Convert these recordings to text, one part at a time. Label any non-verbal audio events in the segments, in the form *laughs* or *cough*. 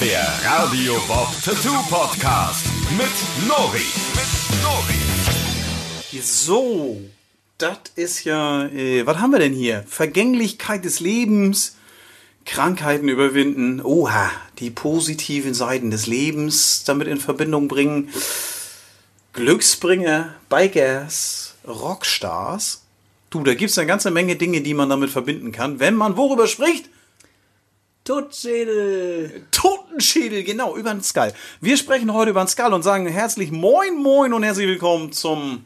Der Radio Bob Tattoo Podcast mit Nori. Mit Nori. So, das ist ja, äh, was haben wir denn hier? Vergänglichkeit des Lebens, Krankheiten überwinden, oha, die positiven Seiten des Lebens damit in Verbindung bringen, Glücksbringer, Bikers, Rockstars. Du, da gibt's eine ganze Menge Dinge, die man damit verbinden kann, wenn man worüber spricht? Totschädel. Totenschädel, genau, über den Skull. Wir sprechen heute über den Skull und sagen herzlich Moin Moin und herzlich willkommen zum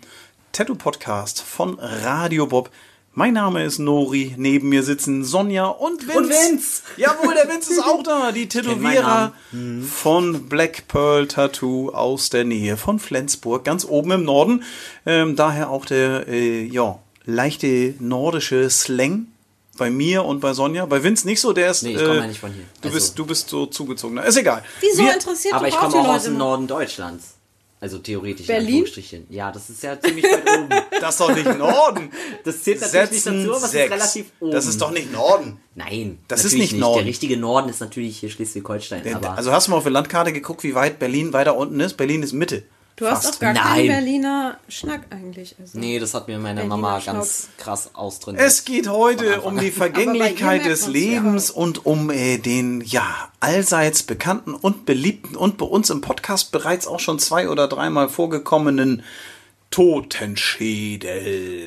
Tattoo-Podcast von Radio Bob. Mein Name ist Nori, neben mir sitzen Sonja und Vince. Und Vince. *laughs* Jawohl, der Vince ist auch da. Die Tätowierer von Black Pearl Tattoo aus der Nähe von Flensburg, ganz oben im Norden. Ähm, daher auch der, äh, ja, leichte nordische Slang bei mir und bei Sonja. Bei Vince nicht so, der ist. Nee, ich komme äh, ja nicht von hier. Du, Also- bist, du bist so zugezogen. Ist egal. Wieso Wir- interessiert Aber ich auch komme die auch aus dem? Norden Deutschlands. Also theoretisch Berlin? Ja, das ist ja ziemlich weit oben. *laughs* Das ist doch nicht Norden. Das zählt natürlich nicht Setzen dazu, aber es ist relativ oben. Das ist doch nicht Norden. Nein, Das ist natürlich nicht Norden. Der richtige Norden ist natürlich hier Schleswig-Holstein. Also hast du mal auf der Landkarte geguckt, wie weit Berlin weiter unten ist? Berlin ist Mitte. Du hast Fast. doch gar Nein. keinen Berliner Schnack eigentlich. Also. nee, das hat mir meine Berliner Mama Schnauz. ganz krass austrainiert. Es geht heute um die Vergänglichkeit des man's ja Lebens und um äh, den ja allseits bekannten und beliebten und bei uns im Podcast bereits auch schon zwei oder dreimal vorgekommenen Totenschädel.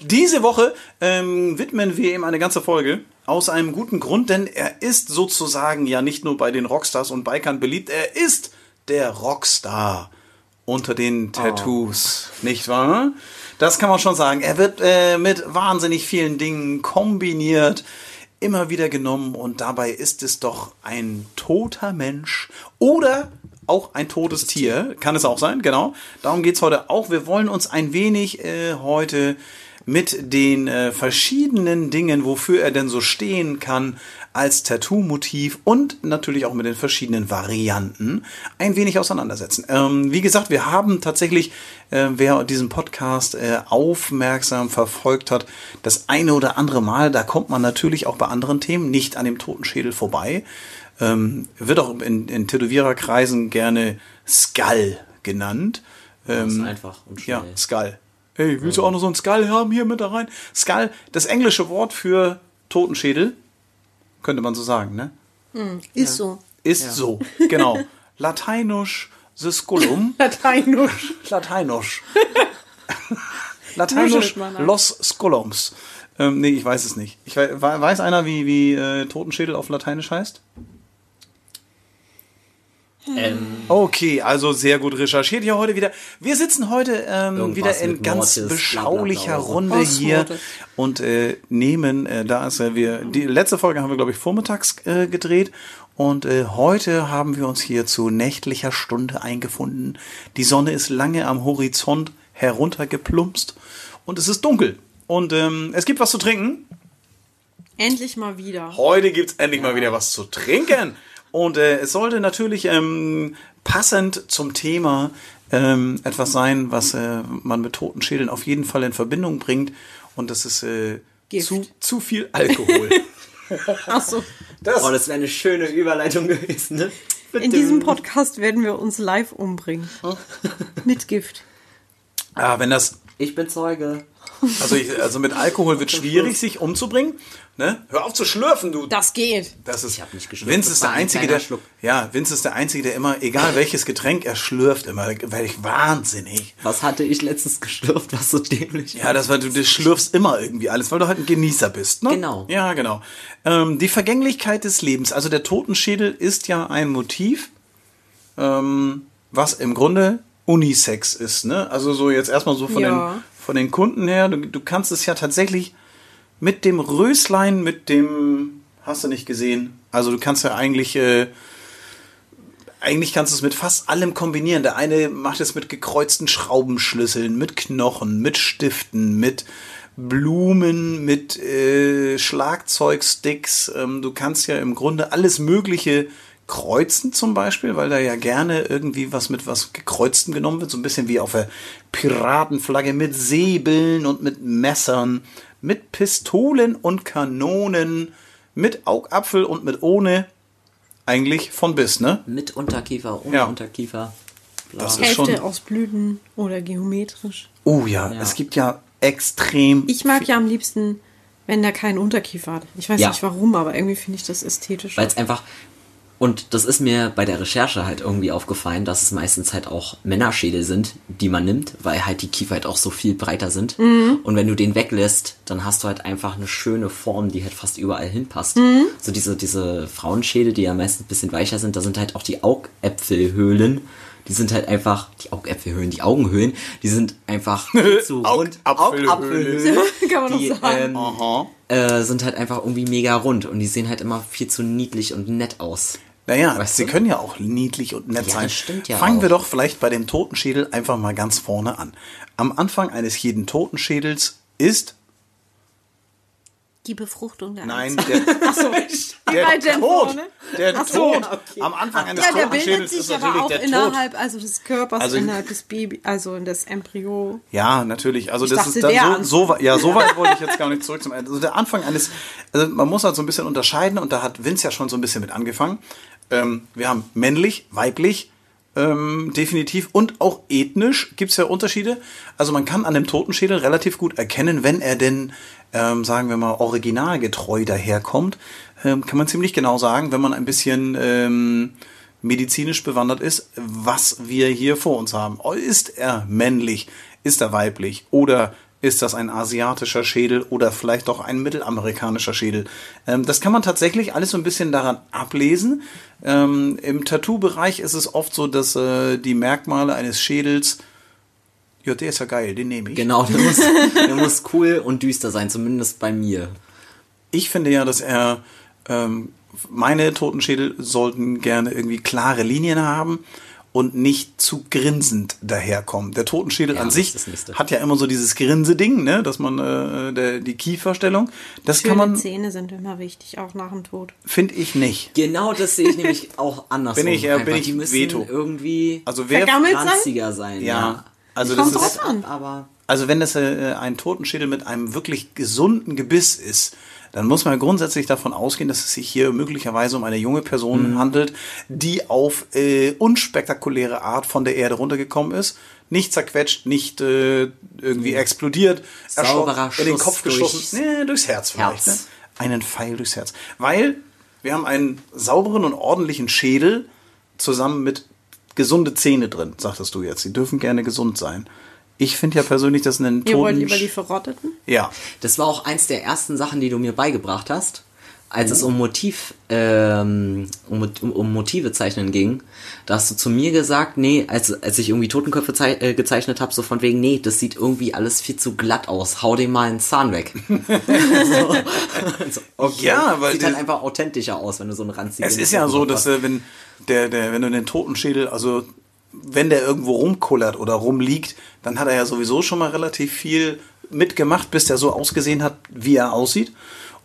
Diese Woche ähm, widmen wir ihm eine ganze Folge aus einem guten Grund, denn er ist sozusagen ja nicht nur bei den Rockstars und Bikern beliebt, er ist der Rockstar unter den Tattoos, nicht wahr? Das kann man schon sagen. Er wird äh, mit wahnsinnig vielen Dingen kombiniert, immer wieder genommen und dabei ist es doch ein toter Mensch oder auch ein totes Tier. Kann es auch sein, genau. Darum geht's heute auch. Wir wollen uns ein wenig äh, heute mit den äh, verschiedenen Dingen, wofür er denn so stehen kann, als Tattoo-Motiv und natürlich auch mit den verschiedenen Varianten ein wenig auseinandersetzen. Ähm, wie gesagt, wir haben tatsächlich, äh, wer diesen Podcast äh, aufmerksam verfolgt hat, das eine oder andere Mal, da kommt man natürlich auch bei anderen Themen nicht an dem Totenschädel vorbei. Ähm, wird auch in, in Tätowiererkreisen gerne Skull genannt. Ähm, einfach und ja, schnell. Skull. Hey, willst du auch noch so einen Skull haben hier mit da rein? Skull, das englische Wort für Totenschädel, könnte man so sagen, ne? Ist so. Ist so, genau. *laughs* Lateinisch the Skullum. *laughs* Lateinisch. Lateinisch. *laughs* Lateinisch ab. Los Skullums. Ähm, nee, ich weiß es nicht. Ich weiß, weiß einer, wie, wie äh, Totenschädel auf Lateinisch heißt? Ähm, Okay, also sehr gut recherchiert hier heute wieder. Wir sitzen heute ähm, wieder in ganz Mortis, beschaulicher. Runde Was hier Mortis? und äh, nehmen, äh, da ist ja wir, die letzte Folge haben wir glaube ich vormittags äh, gedreht und äh, heute haben wir uns hier zu nächtlicher Stunde eingefunden. Die Sonne ist lange am Horizont heruntergeplumpst und es ist dunkel und ähm, es gibt was zu trinken. Endlich mal wieder. Heute gibt's endlich mal wieder was zu trinken. Und äh, es sollte natürlich ähm, passend zum Thema ähm, etwas sein, was äh, man mit toten Schädeln auf jeden Fall in Verbindung bringt. Und das ist äh, zu, zu viel Alkohol. *laughs* Ach so. Das, oh, das wäre eine schöne Überleitung gewesen, ne? In diesem Podcast werden wir uns live umbringen. Mit Gift. ah, wenn das, Ich bin Zeuge. Also, ich, also mit Alkohol wird schwierig, sich umzubringen. Ne? Hör auf zu schlürfen, du. Das geht. Das ist, Ich hab nicht geschlürft, Vince ist der Einzige, der, Schluck. ja, Vince ist der Einzige, der immer, egal welches Getränk er schlürft, immer, werde ich wahnsinnig. Was hatte ich letztens geschlürft, was so dämlich Ja, das war, du, du schlürfst immer irgendwie alles, weil du halt ein Genießer bist, ne? Genau. Ja, genau. Ähm, die Vergänglichkeit des Lebens. Also der Totenschädel ist ja ein Motiv, ähm, was im Grunde Unisex ist, ne? Also so jetzt erstmal so von, Ja. den, von den Kunden her. Du, du kannst es ja tatsächlich mit dem Röslein, mit dem, hast du nicht gesehen? Also du kannst ja eigentlich, äh, eigentlich kannst du es mit fast allem kombinieren. Der eine macht es mit gekreuzten Schraubenschlüsseln, mit Knochen, mit Stiften, mit Blumen, mit äh, Schlagzeugsticks. Ähm, du kannst ja im Grunde alles Mögliche kreuzen zum Beispiel, weil da ja gerne irgendwie was mit was gekreuztem genommen wird, so ein bisschen wie auf der Piratenflagge mit Säbeln und mit Messern, mit Pistolen und Kanonen, mit Augapfel und mit ohne. eigentlich von bis, ne? Mit Unterkiefer, ohne Ja. Unterkiefer. Bla. Das ist Hälfte schon. aus Blüten oder geometrisch. Oh ja, Ja. es gibt ja extrem. Ich mag ja am liebsten, wenn der keinen Unterkiefer hat. Ich weiß Ja. nicht warum, aber irgendwie finde ich das ästhetisch. Weil es einfach. Und das ist mir bei der Recherche halt irgendwie aufgefallen, dass es meistens halt auch Männerschädel sind, die man nimmt, weil halt die Kiefer halt auch so viel breiter sind. Und wenn du den weglässt, dann hast du halt einfach eine schöne Form, die halt fast überall hinpasst. So diese, diese Frauenschädel, die ja meistens ein bisschen weicher sind, da sind halt auch die Augäpfelhöhlen. Die sind halt einfach, die Augäpfelhöhlen, die Augenhöhlen, die sind einfach *laughs* viel zu rund. Augapfelhöhlen. *laughs* Kann man die, sagen. ähm, Aha. äh, sind halt einfach irgendwie mega rund und die sehen halt immer viel zu niedlich und nett aus. Naja, Weißt sie du? können ja auch niedlich und nett Ja, sein. das stimmt ja Fangen wir auch. doch vielleicht bei dem Totenschädel einfach mal ganz vorne an. Am Anfang eines jeden Totenschädels ist, Die Befruchtung der nein, der, *laughs* Achso, der denn Tod. Der Ach so. Tod. Am Anfang eines Ja, der Totenschädels bildet ist sich aber natürlich auch der Tod. innerhalb also des Körpers, Also- innerhalb des Baby, also des Embryo. Ja, natürlich. Also Ich das dachte, ist dann der so, so weit- ja, so weit wollte ich jetzt gar nicht zurück zum Ende. Also der Anfang eines, also man muss halt so ein bisschen unterscheiden und da hat Vince ja schon so ein bisschen mit angefangen. Ähm, wir haben männlich, weiblich, ähm, definitiv und auch ethnisch gibt's ja Unterschiede. Also man kann an dem Totenschädel relativ gut erkennen, wenn er denn, ähm, sagen wir mal, originalgetreu daherkommt, ähm, kann man ziemlich genau sagen, wenn man ein bisschen ähm, medizinisch bewandert ist, was wir hier vor uns haben. Ist er männlich? Ist er weiblich? Oder ist das ein asiatischer Schädel oder vielleicht auch ein mittelamerikanischer Schädel? Ähm, das kann man tatsächlich alles so ein bisschen daran ablesen. Ähm, Im Tattoo-Bereich ist es oft so, dass äh, die Merkmale eines Schädels, ja, der ist ja geil, den nehme ich. Genau, der muss, *laughs* der muss cool und düster sein, zumindest bei mir. Ich finde ja, dass er ähm, meine Totenschädel sollten gerne irgendwie klare Linien haben und nicht zu grinsend daherkommen. Der Totenschädel Ja, an sich hat ja immer so dieses Grinse-Ding, ne, dass man äh, der, die Kieferstellung, das Schöne kann man, Zähne sind immer wichtig, auch nach dem Tod. finde ich nicht. Genau das sehe ich nämlich *laughs* auch andersrum. Bin ich, ja, bin ich die müssen Veto. irgendwie Also wer, Vergammelt sein? ranziger sein. ja, also Kommt das ist, an. Aber Also wenn das äh, ein Totenschädel mit einem wirklich gesunden Gebiss ist, dann muss man grundsätzlich davon ausgehen, dass es sich hier möglicherweise um eine junge Person handelt, die auf äh, unspektakuläre Art von der Erde runtergekommen ist. Nicht zerquetscht, nicht äh, irgendwie explodiert, Sauberer in den Kopf durchs geschossen, nee, durchs Herz vielleicht. Herz. Ne? Einen Pfeil durchs Herz. Weil wir haben einen sauberen und ordentlichen Schädel zusammen mit gesunde Zähne drin, sagtest du jetzt. Die dürfen gerne gesund sein. Ich finde ja persönlich, dass ein Ihr wollt Toten... lieber die verrotteten? Ja. das war auch eins der ersten Sachen, die du mir beigebracht hast, als es um Motiv, ähm, um, um, um Motive zeichnen ging. Da hast du zu mir gesagt, nee, als, als ich irgendwie Totenköpfe zei äh, gezeichnet habe, so von wegen, nee, das sieht irgendwie alles viel zu glatt aus. Hau dem mal einen Zahn weg. *laughs* so, *laughs* so, okay. Ja, weil sieht die- halt einfach authentischer aus, wenn du so einen ranzigen Es ist ja so, dass äh, wenn der, der, wenn du den Totenschädel, also wenn der irgendwo rumkullert oder rumliegt, dann hat er ja sowieso schon mal relativ viel mitgemacht, bis der so ausgesehen hat, wie er aussieht.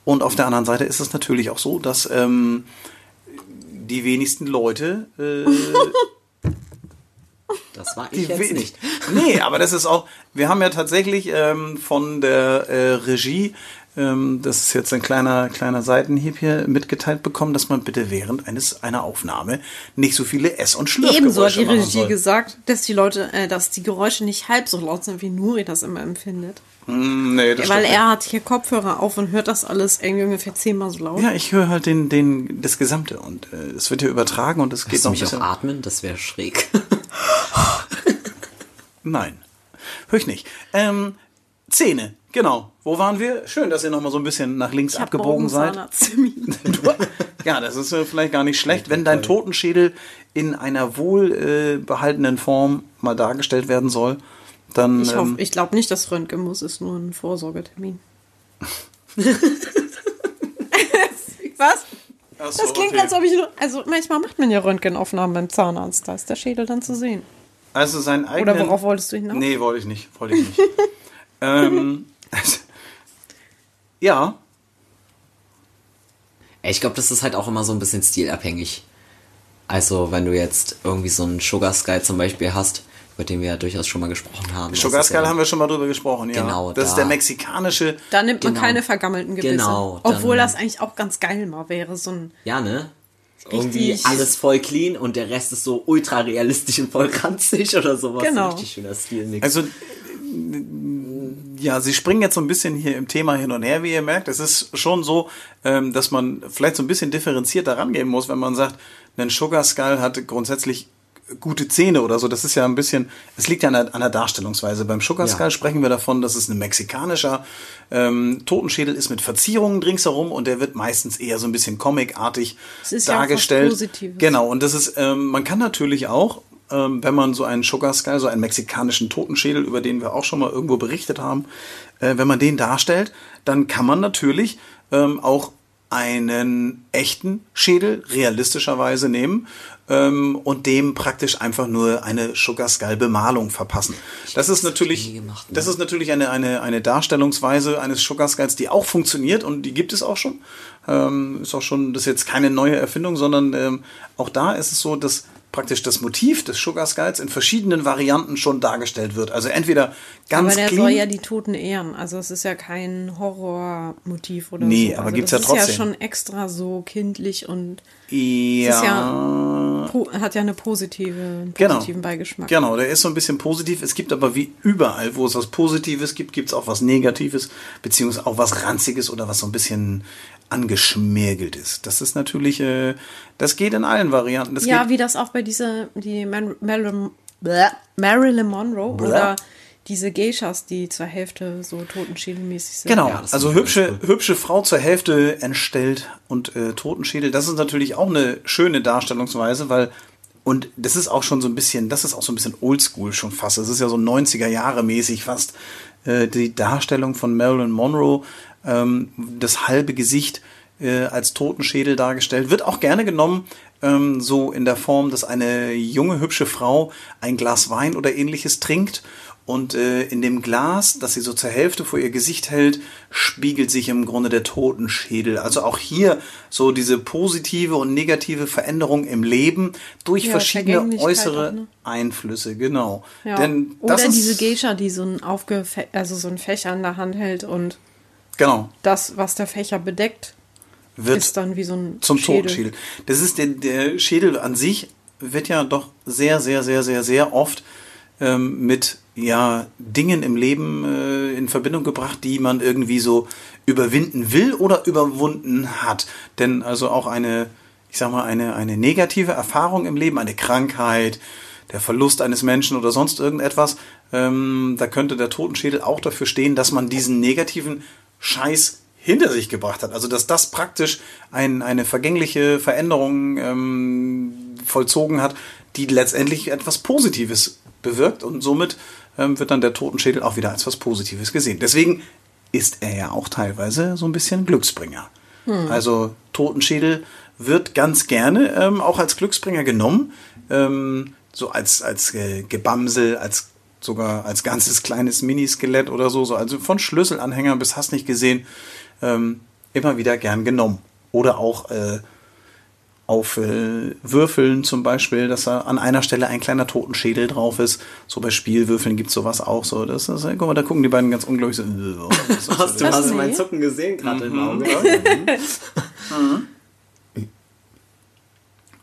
Und auf der anderen Seite ist es natürlich auch so, dass ähm, die wenigsten Leute äh, *laughs* Das war ich jetzt nicht. Nee, aber das ist auch, wir haben ja tatsächlich ähm, von der äh, Regie, das ist jetzt ein kleiner, kleiner Seitenhieb hier, mitgeteilt bekommen, dass man bitte während eines einer Aufnahme nicht so viele Ess- und Ebenso hat Schlürfgeräusche die Regie soll. gesagt, dass die Leute, äh, dass die Geräusche nicht halb so laut sind, wie Nuri das immer empfindet. Mm, Nee, das Weil er hat hier Kopfhörer auf und hört das alles irgendwie ungefähr zehnmal so laut. Ja, ich höre halt den, den, das Gesamte und äh, es wird hier übertragen und es geht Kannst du noch ein mich auch bisschen. atmen? Das wäre schräg. Nein, höre ich nicht. Ähm, Zähne, genau. Wo waren wir? Schön, dass ihr noch mal so ein bisschen nach links Ich abgebogen seid. *laughs* Ja, das ist äh, vielleicht gar nicht schlecht, wenn dein Totenschädel in einer wohl äh, Form mal dargestellt werden soll, dann Ich, hoffe- ähm, ich glaube nicht, dass Röntgen muss, ist nur ein Vorsorgetermin. *laughs* Was? So, Das klingt, okay. als ob ich nur. Also manchmal macht man ja Röntgenaufnahmen beim Zahnarzt. Da ist der Schädel dann zu sehen. also sein Oder eigenen worauf wolltest du hinaus? Nee, wollte ich nicht, wollte ich nicht. *laughs* ähm, *laughs* ja, Ich glaube, das ist halt auch immer so ein bisschen stilabhängig. Also, wenn du jetzt irgendwie so einen Sugar Sky zum Beispiel hast, über den wir ja durchaus schon mal gesprochen haben. Sugar ist Skull ja, haben wir schon mal drüber gesprochen, ja. Genau, das ist da- der mexikanische Da nimmt man Genau. keine vergammelten Gebisse. Genau, dann- Obwohl das eigentlich auch ganz geil mal wäre. So ein Ja, ne? irgendwie Richtig. alles voll clean und der Rest ist so ultra realistisch und voll ranzig oder sowas. Genau. Ein richtig schöner Stilmix. Also, ja, sie springen jetzt so ein bisschen hier im Thema hin und her, wie ihr merkt. Es ist schon so, ähm, dass man vielleicht so ein bisschen differenzierter rangehen muss, wenn man sagt, ein Sugar Skull hat grundsätzlich gute Zähne oder so. Das ist ja ein bisschen, es liegt ja an der, an der Darstellungsweise. Beim Sugar Ja. Skull sprechen wir davon, dass es ein mexikanischer ähm, Totenschädel ist mit Verzierungen ringsherum und der wird meistens eher so ein bisschen comicartig ja dargestellt. Positives. Genau, und das ist, ähm, man kann natürlich auch, ähm, wenn man so einen Sugar Skull, so einen mexikanischen Totenschädel, über den wir auch schon mal irgendwo berichtet haben, äh, wenn man den darstellt, dann kann man natürlich ähm, auch einen echten Schädel realistischerweise nehmen ähm, und dem praktisch einfach nur eine Sugar Skull Bemalung verpassen. Das ist natürlich, gemacht, ne? das ist natürlich eine, eine, eine Darstellungsweise eines Sugar Skulls, die auch funktioniert und die gibt es auch schon. Ähm, ist auch schon, das ist jetzt keine neue Erfindung, sondern ähm, auch da ist es so, dass praktisch das Motiv des Sugar Skulls in verschiedenen Varianten schon dargestellt wird. Also entweder ganz aber der clean. soll ja die Toten ehren. Also es ist ja kein Horrormotiv oder Nee, so. aber also gibt's das ja ist ja trotzdem. schon extra so kindlich und ja, ist ja hat ja eine positive, einen Genau. positiven Beigeschmack. Genau, der ist so ein bisschen positiv. Es gibt aber wie überall, wo es was Positives gibt, gibt es auch was Negatives, beziehungsweise auch was Ranziges oder was so ein bisschen angeschmirgelt ist. Das ist natürlich, äh, das geht in allen Varianten. Das Ja, wie das auch bei dieser, die Man Marilyn. Marilyn Monroe Bäh. oder diese Geishas, die zur Hälfte so totenschädelmäßig sind. Genau, Ja, das also hübsche, cool. hübsche Frau zur Hälfte entstellt und äh, Totenschädel. Das ist natürlich auch eine schöne Darstellungsweise, weil und das ist auch schon so ein bisschen, das ist auch so ein bisschen Oldschool schon fast. Das ist ja so 90er Jahre mäßig fast äh, die Darstellung von Marilyn Monroe, ähm, das halbe Gesicht äh, als Totenschädel dargestellt, wird auch gerne genommen, ähm, so in der Form, dass eine junge, hübsche Frau ein Glas Wein oder ähnliches trinkt und äh, in dem Glas, das sie so zur Hälfte vor ihr Gesicht hält, spiegelt sich im Grunde der Totenschädel. Also auch hier so diese positive und negative Veränderung im Leben durch Ja, verschiedene äußere auch, ne? Einflüsse, genau. Ja. Denn Oder diese Geisha, die so ein aufgefe also so ein Fächer in der Hand hält und genau, das, was der Fächer bedeckt, wird ist dann wie so ein zum Schädel. Totenschädel. Das ist der, der Schädel an sich wird ja doch sehr, sehr, sehr, sehr, sehr oft ähm, mit ja Dingen im Leben äh, in Verbindung gebracht, die man irgendwie so überwinden will oder überwunden hat. Denn also auch eine, ich sag mal, eine, eine negative Erfahrung im Leben, eine Krankheit, der Verlust eines Menschen oder sonst irgendetwas, ähm, da könnte der Totenschädel auch dafür stehen, dass man diesen negativen Scheiß hinter sich gebracht hat. Also dass das praktisch ein, eine vergängliche Veränderung ähm, vollzogen hat, die letztendlich etwas Positives bewirkt und somit ähm, wird dann der Totenschädel auch wieder als was Positives gesehen. Deswegen ist er ja auch teilweise so ein bisschen Glücksbringer. Also Totenschädel wird ganz gerne ähm, auch als Glücksbringer genommen, ähm, so als, als äh, Gebamsel, als sogar als ganzes kleines Miniskelett oder so, so also von Schlüsselanhänger bis hast nicht gesehen, ähm, immer wieder gern genommen. Oder auch äh, auf äh, Würfeln zum Beispiel, dass da an einer Stelle ein kleiner Totenschädel drauf ist. So bei Spielwürfeln gibt es sowas auch so. Das ist, äh, guck mal, da gucken die beiden ganz unglaublich so. *laughs* äh, Hast du, hast nee. mein Zucken gesehen gerade im Auge? *laughs*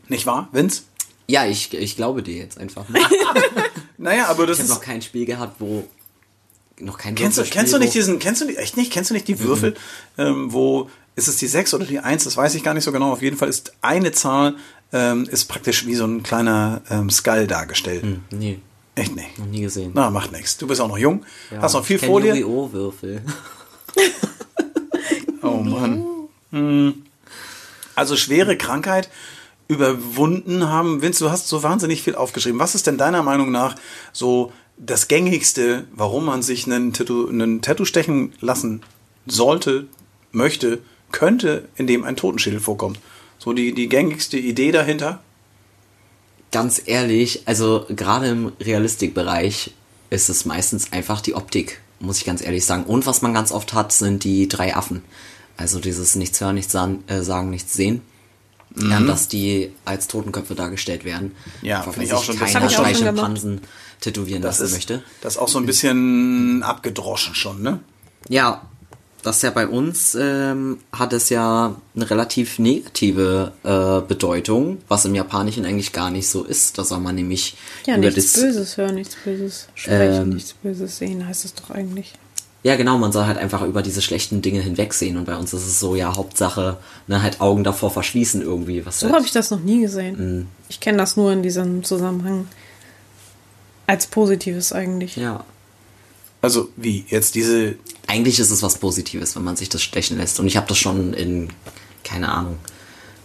Nicht wahr, Vince? Ja, ich, ich glaube dir jetzt einfach mal. *laughs* Naja, aber das Ich habe noch kein Spiel gehabt, wo noch kein Kennst du, kennst du nicht diesen, kennst du die, echt nicht, kennst du nicht die Würfel, ähm, wo, ist es die 6 oder die 1, das weiß ich gar nicht so genau, auf jeden Fall ist eine Zahl, ähm, ist praktisch wie so ein kleiner ähm, Skull dargestellt. Hm, nee, Echt nicht. noch nie gesehen. Na, macht nichts. Du bist auch noch jung, Ja, hast noch viel vor dir. Würfel. *laughs* Oh Mann. Hm. Also schwere Krankheit überwunden haben. Vince, du hast so wahnsinnig viel aufgeschrieben. Was ist denn deiner Meinung nach so das gängigste, warum man sich einen Tattoo, einen Tattoo stechen lassen sollte, möchte, könnte, in dem ein Totenschädel vorkommt? So die, die gängigste Idee dahinter? Ganz ehrlich, also gerade im Realistikbereich ist es meistens einfach die Optik, muss ich ganz ehrlich sagen. Und was man ganz oft hat, sind die drei Affen. Also dieses nichts hören, nichts sagen, äh, sagen nichts sehen. Ja, dass die als Totenköpfe dargestellt werden. Mhm. Ja, finde ich auch schon- Keiner. Schimpansen tätowieren Das lassen ist, möchte. das ist auch so ein bisschen abgedroschen schon, ne? Ja, das ja bei uns, ähm, hat es ja eine relativ negative äh, Bedeutung, was im Japanischen eigentlich gar nicht so ist. Da soll man nämlich Ja, über nichts das. Böses hören, nichts Böses sprechen, Ähm, nichts Böses sehen, heißt es doch eigentlich. Ja, genau, man soll halt einfach über diese schlechten Dinge hinwegsehen. Und bei uns ist es so, ja, Hauptsache, ne, halt Augen davor verschließen irgendwie. Was So halt, habe ich das noch nie gesehen. Mhm. Ich kenne das nur in diesem Zusammenhang als Positives eigentlich. Ja. Also wie jetzt diese Eigentlich ist es was Positives, wenn man sich das stechen lässt. Und ich habe das schon in, keine Ahnung,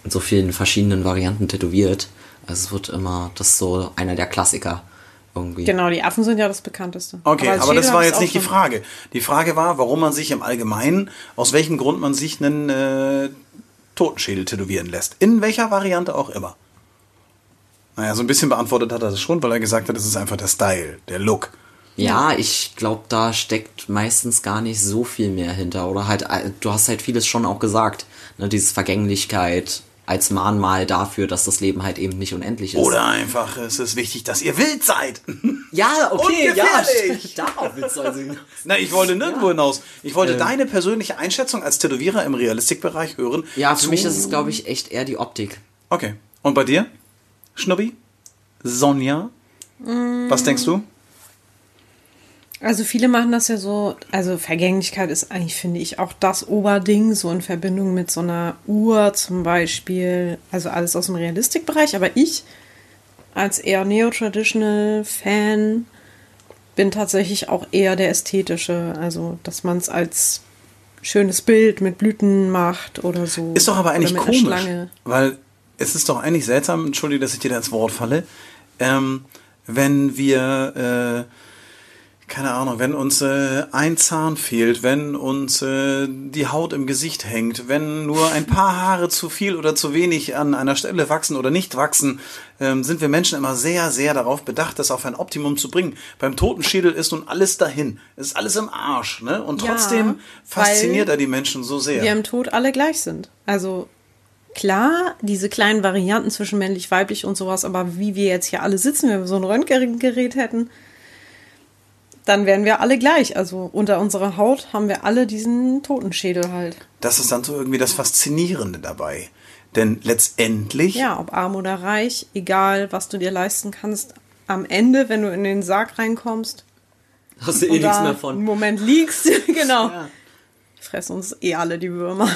in so vielen verschiedenen Varianten tätowiert. Also es wird immer, das ist so einer der Klassiker irgendwie. Genau, die Affen sind ja das bekannteste. Okay, aber, als das war jetzt nicht die Frage. Die Frage war, warum man sich im Allgemeinen, aus welchem Grund man sich einen äh, Totenschädel tätowieren lässt. In welcher Variante auch immer. Naja, so ein bisschen beantwortet hat er das schon, weil er gesagt hat, es ist einfach der Style, der Look. Ja, ich glaube, da steckt meistens gar nicht so viel mehr hinter. Oder halt, äh, du hast halt vieles schon auch gesagt. Ne, dieses Vergänglichkeit als Mahnmal dafür, dass das Leben halt eben nicht unendlich ist. Oder einfach, es ist wichtig, dass ihr wild seid. *laughs* Ja, okay, ja. Darauf willst du also hinaus. Na, ich wollte nirgendwo hinaus. Ich wollte deine persönliche Einschätzung als Tätowierer im Realistikbereich hören. Ja, für mich ist es, glaube ich, echt eher die Optik. Okay. Und bei dir? Schnubbi? Sonja? Was denkst du? Also viele machen das ja so, also Vergänglichkeit ist eigentlich, finde ich, auch das Oberding, so in Verbindung mit so einer Uhr zum Beispiel, also alles aus dem Realistikbereich, aber ich als eher Neo-Traditional-Fan bin tatsächlich auch eher der ästhetische, also dass man es als schönes Bild mit Blüten macht oder so. Ist doch aber eigentlich komisch. Weil es ist doch eigentlich seltsam, entschuldige, dass ich dir da ins Wort falle, ähm, wenn wir, äh, keine Ahnung, wenn uns äh, ein Zahn fehlt, wenn uns äh, die Haut im Gesicht hängt, wenn nur ein paar Haare zu viel oder zu wenig an einer Stelle wachsen oder nicht wachsen, ähm, sind wir Menschen immer sehr, sehr darauf bedacht, das auf ein Optimum zu bringen. Beim Totenschädel ist nun alles dahin. Es ist alles im Arsch, ne? Und Ja, trotzdem fasziniert weil er die Menschen so sehr. wir im Tod alle gleich sind. Also klar, diese kleinen Varianten zwischen männlich, weiblich und sowas, aber wie wir jetzt hier alle sitzen, wenn wir so ein Röntgengerät hätten, dann wären wir alle gleich. Also unter unserer Haut haben wir alle diesen Totenschädel halt. Das ist dann so irgendwie das Faszinierende dabei. Denn letztendlich, Ja, ob arm oder reich, egal was du dir leisten kannst, am Ende, wenn du in den Sarg reinkommst Hast du eh nichts da mehr einen von. Moment liegst, *laughs* genau, fressen uns eh alle die Würmer.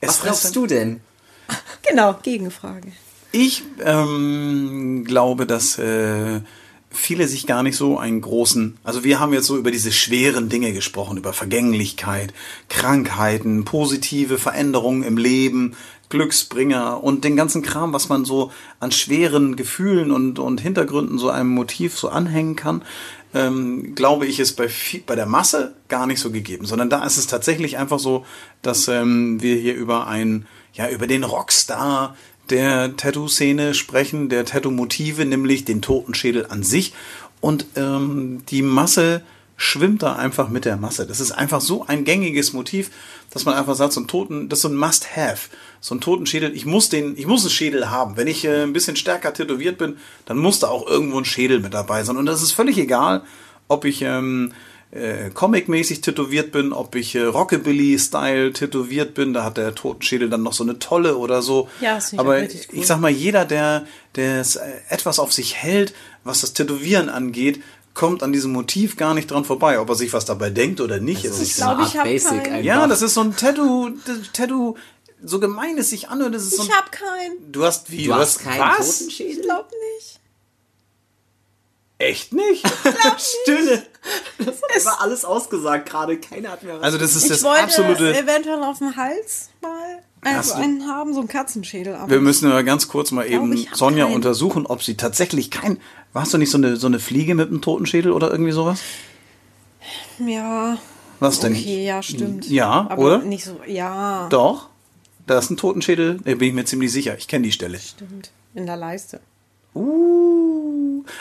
es Was glaubst du denn? Genau, Gegenfrage. Ich ähm, glaube, dass äh, viele sich gar nicht so einen großen, also wir haben jetzt so über diese schweren Dinge gesprochen, über Vergänglichkeit, Krankheiten, positive Veränderungen im Leben, Glücksbringer und den ganzen Kram, was man so an schweren Gefühlen und, und Hintergründen so einem Motiv so anhängen kann, ähm, glaube ich, ist bei, bei der Masse gar nicht so gegeben, sondern da ist es tatsächlich einfach so, dass ähm, wir hier über ein, ja, über den Rockstar der Tattoo-Szene sprechen, der Tattoo-Motive, nämlich den Totenschädel an sich. Und ähm, die Masse schwimmt da einfach mit der Masse. Das ist einfach so ein gängiges Motiv, dass man einfach sagt, so ein Toten, das ist so ein Must-Have. So ein Totenschädel, ich muss den, ich muss einen Schädel haben. Wenn ich äh, ein bisschen stärker tätowiert bin, dann muss da auch irgendwo ein Schädel mit dabei sein. Und das ist völlig egal, ob ich ähm, äh, comic-mäßig tätowiert bin, ob ich äh, Rockabilly-Style tätowiert bin, da hat der Totenschädel dann noch so eine tolle oder so. Ja, das finde ich Aber cool. ich sag mal, jeder, der, der es, äh, etwas auf sich hält, was das Tätowieren angeht, kommt an diesem Motiv gar nicht dran vorbei. Ob er sich was dabei denkt oder nicht, ist Das nicht ist so. so eine glaub, Art ich hab Basic keinen. einfach. Ja, das ist so ein Tattoo, Tattoo, so gemein es sich anhört, das ist so ein, Ich hab keinen. Du hast wie? Du hast keinen was? Totenschädel? Ich glaub nicht. Echt nicht? *laughs* Stille. *laughs* Das war alles ausgesagt gerade. Keiner hat mehr was. Also das ist Ich das wollte absolute. eventuell auf dem Hals mal also einen haben, so einen Katzenschädel. Aber Wir müssen aber ganz kurz mal eben ich Sonja keinen. untersuchen, ob sie tatsächlich kein. Warst du nicht so eine, so eine Fliege mit einem Totenschädel oder irgendwie sowas? ja, Was denn? okay, ja, stimmt. Ja, aber oder? nicht so, ja, Doch. Da ist ein Totenschädel, da bin ich mir ziemlich sicher. Ich kenne die Stelle. stimmt. In der Leiste. Uh.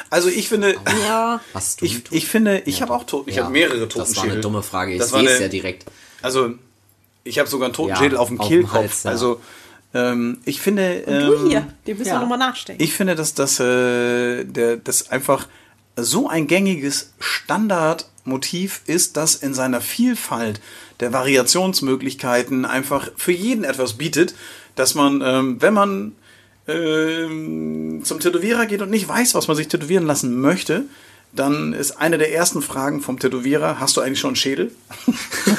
Also ich finde. Ja, Hast du Ich, ich finde, ich habe auch Toten, ich Ja, habe mehrere Das war Totenschädel. eine dumme Frage. Ich Das war sehe es ja direkt. Also, ich habe sogar einen Totenschädel Ja, auf dem auf dem Kehlkopf. Hals, ja. Also, ähm, ich finde. du ähm, hier, dir müssen wir ja. nochmal nachstecken. Ich finde, dass das, äh, der, das einfach so ein gängiges Standardmotiv ist, das in seiner Vielfalt der Variationsmöglichkeiten einfach für jeden etwas bietet, dass man, ähm, wenn man ähm, zum Tätowierer geht und nicht weiß, was man sich tätowieren lassen möchte, dann ist eine der ersten Fragen vom Tätowierer, hast du eigentlich schon einen Schädel? *laughs*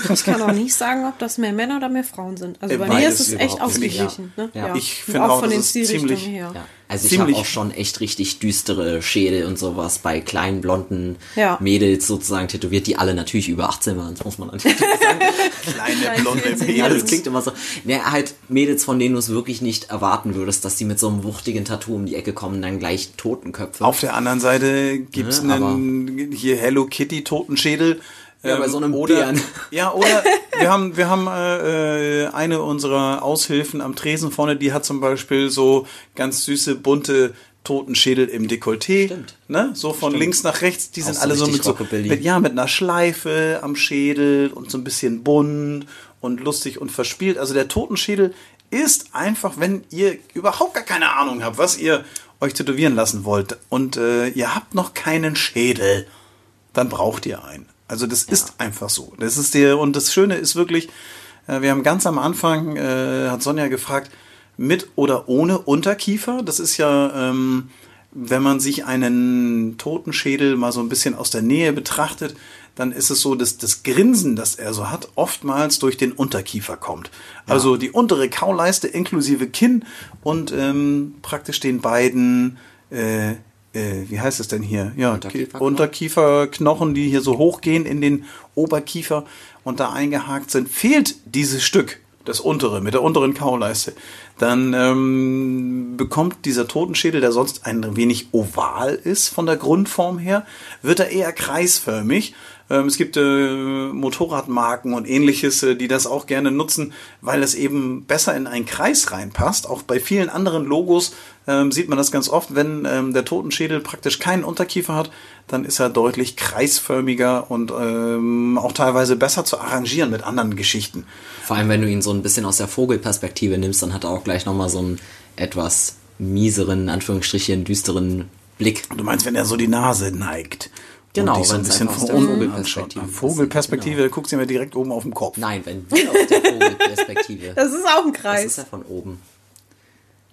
Ich kann auch nicht sagen, ob das mehr Männer oder mehr Frauen sind. Also Äh, bei beides mir ist es echt ausgeglichen. Ne? Ja. Ich finde auch auch, von das den ist Stilrichtungen ziemlich- her. Also ich habe auch schon echt richtig düstere Schädel und sowas bei kleinen blonden Ja. Mädels sozusagen tätowiert, die alle natürlich über 18 waren, das muss man natürlich sagen. *laughs* Kleine blonde Ja, das Mädels. klingt immer so. Ja, halt Mädels, von denen du es wirklich nicht erwarten würdest, dass die mit so einem wuchtigen Tattoo um die Ecke kommen, dann gleich Totenköpfe. Auf der anderen Seite gibt's Ja, einen hier Hello Kitty Totenschädel. Ja, Ähm, bei so einem oder, Bären. Ja, oder wir haben, wir haben äh, eine unserer Aushilfen am Tresen vorne, die hat zum Beispiel so ganz süße, bunte Totenschädel im Dekolleté. Stimmt. Ne? So von links nach rechts. Die sind so alle so mit so, mit, ja, mit einer Schleife am Schädel und so ein bisschen bunt und lustig und verspielt. Also der Totenschädel ist einfach, wenn ihr überhaupt gar keine Ahnung habt, was ihr euch tätowieren lassen wollt und äh, ihr habt noch keinen Schädel, dann braucht ihr einen. Also das ist einfach so. Das ist der und das Schöne ist wirklich, äh, wir haben ganz am Anfang äh, hat Sonja gefragt, mit oder ohne Unterkiefer. Das ist ja, ähm, wenn man sich einen Totenschädel mal so ein bisschen aus der Nähe betrachtet, dann ist es so, dass das Grinsen, das er so hat, oftmals durch den Unterkiefer kommt. Also die untere Kauleiste inklusive Kinn und ähm, praktisch den beiden, äh, äh, wie heißt es denn hier? Ja, Unterkieferknochen. Unterkieferknochen, die hier so hochgehen in den Oberkiefer und da eingehakt sind, fehlt dieses Stück, das untere, mit der unteren Kauleiste, dann ähm, bekommt dieser Totenschädel, der sonst ein wenig oval ist von der Grundform her, wird er eher kreisförmig. Ähm, es gibt äh, Motorradmarken und ähnliches, äh, die das auch gerne nutzen, weil es eben besser in einen Kreis reinpasst. Auch bei vielen anderen Logos ähm, sieht man das ganz oft, wenn ähm, der Totenschädel praktisch keinen Unterkiefer hat, dann ist er deutlich kreisförmiger und ähm, auch teilweise besser zu arrangieren mit anderen Geschichten. Vor allem, wenn du ihn so ein bisschen aus der Vogelperspektive nimmst, dann hat er auch gleich nochmal so einen etwas mieseren, in Anführungsstrichen, düsteren Blick. Du meinst, wenn er so die Nase neigt. Genau, so ein bisschen von Vogelperspektive anschaut. ist. Vogelperspektive, da guckst du mir direkt oben auf den Kopf. Nein, wenn wir aus der Vogelperspektive. *laughs* Das ist auch ein Das Kreis. ist ja von oben.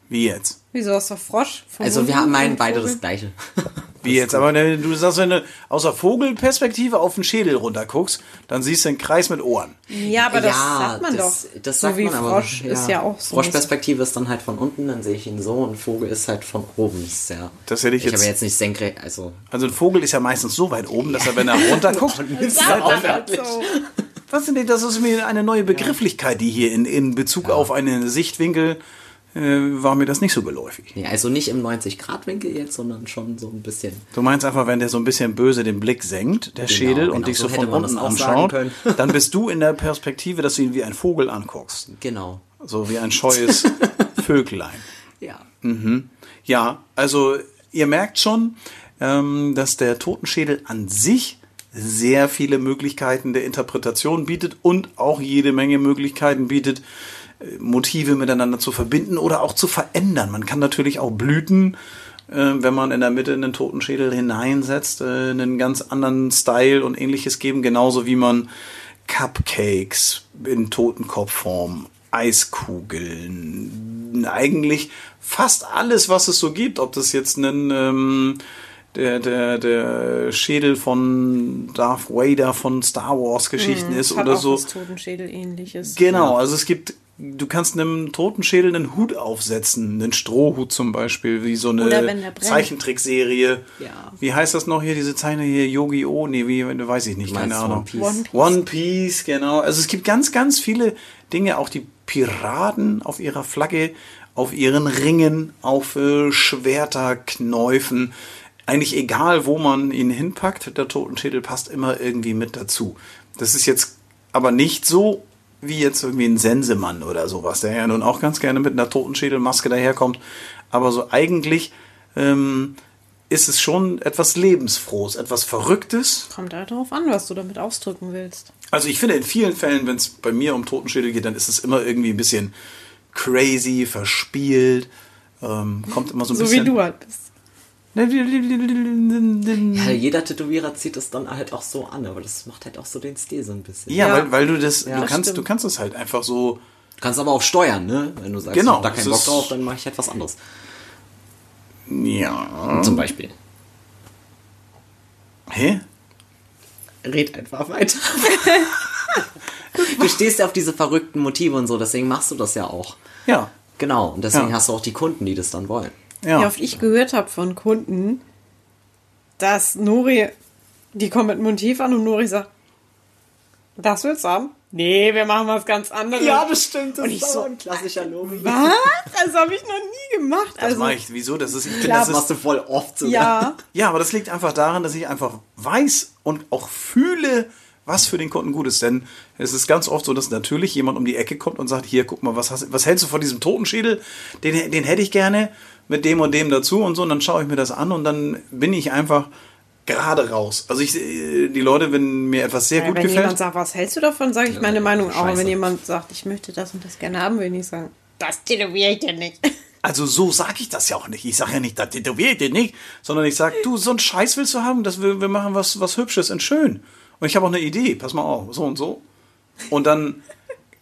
Wie jetzt? Wieso hast du Frosch? Also wir haben meinen beide das gleiche. *laughs* Wie jetzt? Aber ne, du sagst, wenn du aus der Vogelperspektive auf den Schädel runter guckst, dann siehst du einen Kreis mit Ohren. Ja, aber das sagt man das, doch. Das so sagt wie man, aber Frosch ist ja auch so. Froschperspektive ist dann halt von unten, dann sehe ich ihn so und Vogel ist halt von oben. Das ist ja. Das hätte ich ich jetzt- aber jetzt nicht senkrecht, also Also ein Vogel ist ja meistens so weit oben, dass er, wenn er runter guckt, Sag man halt so. Was sind die, das ist mir eine neue Begrifflichkeit, die hier in, in Bezug auf einen Sichtwinkel war mir das nicht so geläufig. nee, also nicht im 90-Grad-Winkel jetzt, sondern schon so ein bisschen. Du meinst einfach, wenn der so ein bisschen böse den Blick senkt, der Schädel, und genau, dich so, so von unten anschaut, *laughs* dann bist du in der Perspektive, dass du ihn wie ein Vogel anguckst. Genau. So wie ein scheues *laughs* Vöglein. Ja. Ja, also ihr merkt schon, ähm, dass der Totenschädel an sich sehr viele Möglichkeiten der Interpretation bietet und auch jede Menge Möglichkeiten bietet, äh, Motive miteinander zu verbinden oder auch zu verändern. Man kann natürlich auch Blüten, äh, wenn man in der Mitte einen Totenschädel hineinsetzt, äh, einen ganz anderen Style und ähnliches geben, genauso wie man Cupcakes in Totenkopfform, Eiskugeln, eigentlich fast alles, was es so gibt, ob das jetzt ein ähm, der, der, der Schädel von Darth Vader von Star Wars Geschichten ist Mhm. Hat oder so. Totenschädel ähnliches. Genau, also es gibt, du kannst einem Totenschädel einen Hut aufsetzen, einen Strohhut zum Beispiel, wie so eine. Zeichentrickserie. Ja. Wie heißt das noch hier, diese Zeichner hier, Yogi O? Nee, wie, weiß ich nicht, keine Ahnung. One Piece? One Piece. One Piece, genau. Also es gibt ganz, ganz viele Dinge, auch die Piraten auf ihrer Flagge, auf ihren Ringen, auf äh, Schwerterknäufen. Eigentlich egal, wo man ihn hinpackt, der Totenschädel passt immer irgendwie mit dazu. Das ist jetzt aber nicht so wie jetzt irgendwie ein Sensemann oder sowas, der ja nun auch ganz gerne mit einer Totenschädelmaske daherkommt. Aber so eigentlich ähm, ist es schon etwas Lebensfrohes, etwas Verrücktes, Kommt halt darauf an, was du damit ausdrücken willst. also ich finde in vielen Fällen, wenn es bei mir um Totenschädel geht, dann ist es immer irgendwie ein bisschen crazy, verspielt. Ähm, kommt immer so ein So bisschen. wie du halt bist. Ja, jeder Tätowierer zieht es dann halt auch so an, aber das macht halt auch so den Stil so ein bisschen. Ja, Ja. Weil, weil du das, Ja, du das kannst, stimmt. du kannst es halt einfach so. Du kannst aber auch steuern, ne? Wenn du sagst, Genau, ich hab da keinen Bock drauf, dann mache ich etwas anderes. Ja. Zum Beispiel. Hä? Red einfach weiter. du stehst ja auf diese verrückten Motive und so, deswegen machst du das ja auch. Ja. Genau, und deswegen Ja. hast du auch die Kunden, die das dann wollen. Ja. Wie oft ich gehört habe von Kunden, dass Nori, die kommen mit einem Motiv an und Nori sagt, das willst du haben? Nee, wir machen was ganz anderes. das stimmt. Das Und ich so, ein klassischer Lori. Was? Das habe ich noch nie gemacht. Das Also, mache ich. Wieso? Das ist, ich finde, Klar, das Das machst ist, du voll oft sogar. ja. *laughs* ja, aber das liegt einfach daran, dass ich einfach weiß und auch fühle, was für den Kunden gut ist. Denn es ist ganz oft so, dass natürlich jemand um die Ecke kommt und sagt, hier, guck mal, was, hast, was hältst du von diesem Totenschädel? Den, den hätte ich gerne mit dem und dem dazu und so. Und dann schaue ich mir das an und dann bin ich einfach gerade raus. Also ich, äh, die Leute, wenn mir etwas sehr Ja, gut wenn gefällt. jemand sagt, was hältst du davon, sage ich meine Meinung auch. Scheiße. wenn jemand sagt, ich möchte das und das gerne haben, will ich sagen, das tätowiere ich dir nicht. *laughs* Also so sage ich das ja auch nicht. Ich sage ja nicht, das tätowiert ihr nicht, sondern ich sage, du, so einen Scheiß willst du haben, dass wir, wir machen was, was Hübsches und schön. Und ich habe auch eine Idee, pass mal auf, so und so. Und dann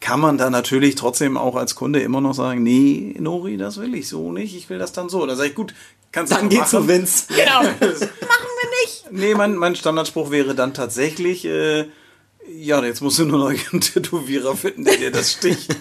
kann man da natürlich trotzdem auch als Kunde immer noch sagen, nee, Nori, das will ich so nicht, ich will das dann so. Da sage ich, gut, kannst du Dann geh machen. zu Vince. *laughs* Genau. Machen wir nicht. Nee, mein, mein Standardspruch wäre dann tatsächlich, äh, ja, jetzt musst du nur noch *laughs* einen Tätowierer finden, der dir das sticht.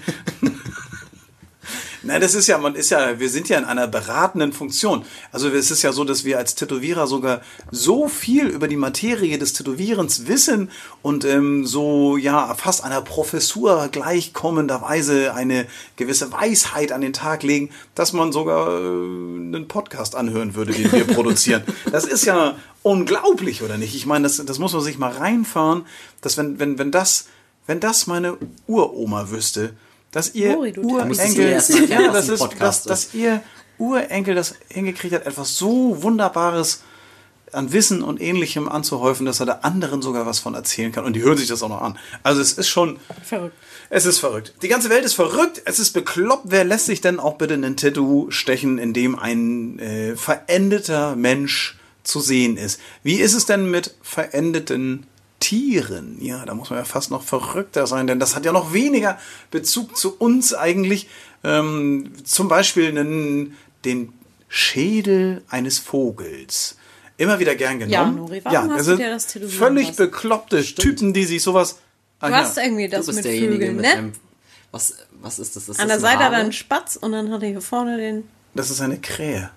Nein, das ist ja, man ist ja, wir sind ja in einer beratenden Funktion. Also es ist ja so, dass wir als Tätowierer sogar so viel über die Materie des Tätowierens wissen und ähm, so ja fast einer Professur gleichkommenderweise eine gewisse Weisheit an den Tag legen, dass man sogar äh, einen Podcast anhören würde, den wir produzieren. *laughs* Das ist ja unglaublich, oder nicht? Ich meine, das, das muss man sich mal reinfahren, dass wenn, wenn, wenn das, wenn das meine Uroma wüsste, dass ihr Mori, Urenkel, erklären, *laughs* ja, das ist, dass, dass ihr Urenkel das hingekriegt hat, etwas so Wunderbares an Wissen und Ähnlichem anzuhäufen, dass er der anderen sogar was von erzählen kann. Und die hören sich das auch noch an. Also es ist schon, Verrückt. es ist verrückt. Die ganze Welt ist verrückt. Es ist bekloppt. Wer lässt sich denn auch bitte einen Tattoo stechen, in dem ein äh, verendeter Mensch zu sehen ist? Wie ist es denn mit verendeten Tieren? Ja, da muss man ja fast noch verrückter sein, denn das hat ja noch weniger Bezug zu uns eigentlich. Ähm, zum Beispiel einen, den Schädel eines Vogels. Immer wieder gern genommen. Ja, Nuri, warum hast also du dir das tätowieren Völlig lassen? bekloppte Typen, die sich sowas. Ah, Du ja. hast irgendwie Du das bist mit derjenige Vögeln, mit ne? einem. Was, was ist das? ist An das der Seite hat er einen Spatz und dann hat er hier vorne den. Das ist eine Krähe.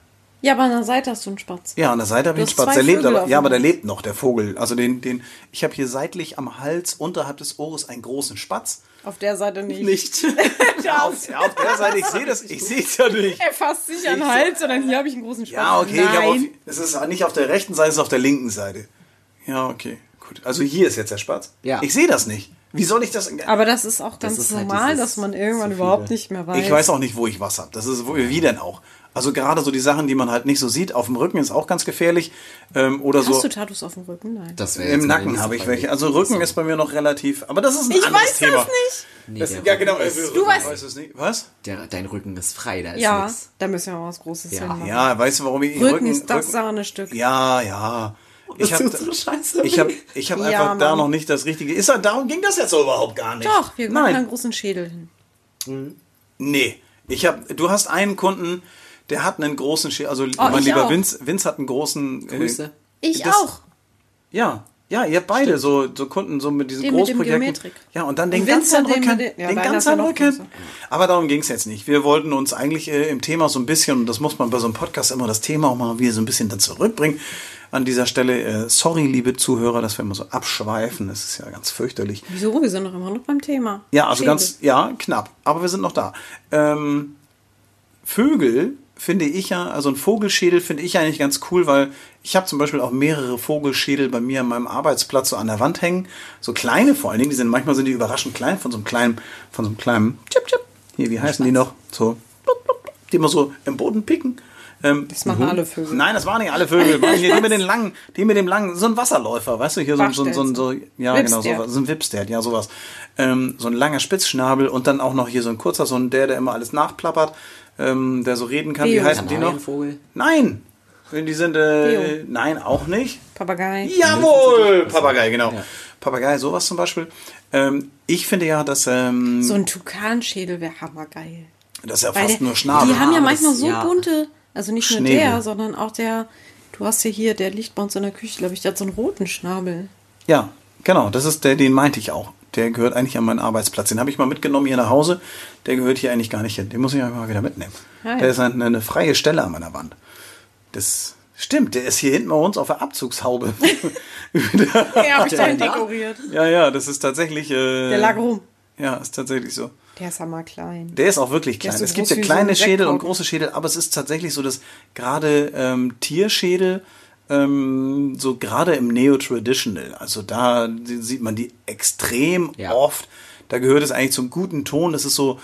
Ja, aber an der Seite hast du einen Spatz. Ja, an der Seite habe ich einen Spatz. Der lebt aber, ja, aber der lebt noch, der Vogel. Also den, den, ich habe hier seitlich am Hals unterhalb des Ohres einen großen Spatz. Auf der Seite nicht. Nicht. *laughs* Ja, auf, ja, auf der Seite, ich sehe das, ich sehe es ja nicht. Er fasst sich an den Hals, sondern hier habe ich einen großen Spatz. Ja, okay, ich es ist nicht auf der rechten Seite, es ist auf der linken Seite. Ja, okay, gut. Also hier ist jetzt der Spatz. Ja. Ich sehe das nicht. Wie soll ich das? Aber das ist auch ganz ist halt normal, dieses dass man irgendwann zu überhaupt nicht mehr weiß. Ich weiß auch nicht, wo ich was habe. Das ist wo, wie denn auch. Also gerade so die Sachen, die man halt nicht so sieht, auf dem Rücken ist auch ganz gefährlich. Ähm, oder Hast so. du Tattoos auf dem Rücken? Nein. Das Im Nacken habe ich welche. Also Rücken ist bei mir noch relativ. Aber das ist ein ich anderes weiß Thema. das nicht. Nee, Das, ja, genau. Rücken Ist, Rücken Du weißt- weiß es nicht. Was? der, dein Rücken ist frei, da ist Ja, nix. da müssen wir mal was Großes Ja. hinmachen. Ja, weißt du, warum ich Rücken, ist das Sahnestück. Ja, ja. Ich Das habe so scheiße ich hab, ich hab Ja, einfach da Mann. noch nicht das Richtige. Ist, darum ging das jetzt so überhaupt gar nicht. Doch, wir machen Nein. einen großen Schädel hin. Nee. Ich hab, du hast einen Kunden, der hat einen großen Schädel. Also mein Oh, ich lieber auch. Vince, Vince hat einen großen. äh, Grüße. Ich Das- auch. Ja, ja, ihr habt beide so, so Kunden so mit diesen Den mit dem Großprojekten. Geometrik. Ja, und dann den Und ganzen Rücken. mit den- ja, den ganzen Rücken. Aber darum ging es jetzt nicht. Wir wollten uns eigentlich äh, im Thema so ein bisschen, und das muss man bei so einem Podcast immer das Thema auch mal wieder so ein bisschen dann zurückbringen. An dieser Stelle, äh, sorry, liebe Zuhörer, dass wir immer so abschweifen. Das ist ja ganz fürchterlich. Wieso? Wir sind doch immer noch beim Thema. Ja, also Schädel. ganz, ja, knapp. Aber wir sind noch da. Ähm, Vögel finde ich ja, also ein Vogelschädel finde ich eigentlich ganz cool, weil ich habe zum Beispiel auch mehrere Vogelschädel bei mir an meinem Arbeitsplatz so an der Wand hängen. So kleine vor allen Dingen, die sind manchmal sind die überraschend klein von so einem kleinen, von so einem kleinen Chip Chip. Hier, wie heißen die noch? So, die immer so im Boden picken. Ähm, Das machen alle Vögel. Nein, das waren nicht alle Vögel. Waren hier die mit den *laughs* langen, die mit dem langen, so ein Wasserläufer, weißt du, hier so, ein- so, ein- so, so ja, genau, so, Whipstert. so ein Whipstert, ja, sowas. Ähm, so ein langer Spitzschnabel und dann auch noch hier so ein kurzer, so ein der, der immer alles nachplappert, ähm, der so reden kann. Wie heißen die noch? Kanarienvogel? Nein! Die sind, äh, nein, auch nicht. Papagei. Jawohl! Papagei, genau. Papagei, sowas zum Beispiel. Ähm, ich finde ja, dass, ähm, So ein Tukanschädel wäre hammergeil. das ist ja Weil fast der, nur Schnabel. Die haben ja manchmal das- so ja. bunte, also nicht nur Schnäbel. der, sondern auch der, du hast ja hier, der liegt bei uns in der Küche, glaube ich, der hat so einen roten Schnabel. Ja, genau, das ist der, den meinte ich auch. Der gehört eigentlich an meinen Arbeitsplatz. Den habe ich mal mitgenommen hier nach Hause. Der gehört hier eigentlich gar nicht hin. Den muss ich einfach mal wieder mitnehmen. Ah, ja. Der ist eine, eine freie Stelle an meiner Wand. Das stimmt, der ist hier hinten bei uns auf der Abzugshaube. *laughs* *laughs* Ja, habe ich dahin dekoriert. ja, ja, das ist tatsächlich. Äh, Der lag rum. Ja, ist tatsächlich so. Der ist hammerklein. Der ist auch wirklich klein. so es gibt ja wie so kleine Schädel und große Schädel, aber es ist tatsächlich so, dass gerade ähm, Tierschädel, ähm, so gerade im Neo-Traditional, also da sieht man die extrem Ja. oft. Da gehört es eigentlich zum guten Ton. Das ist so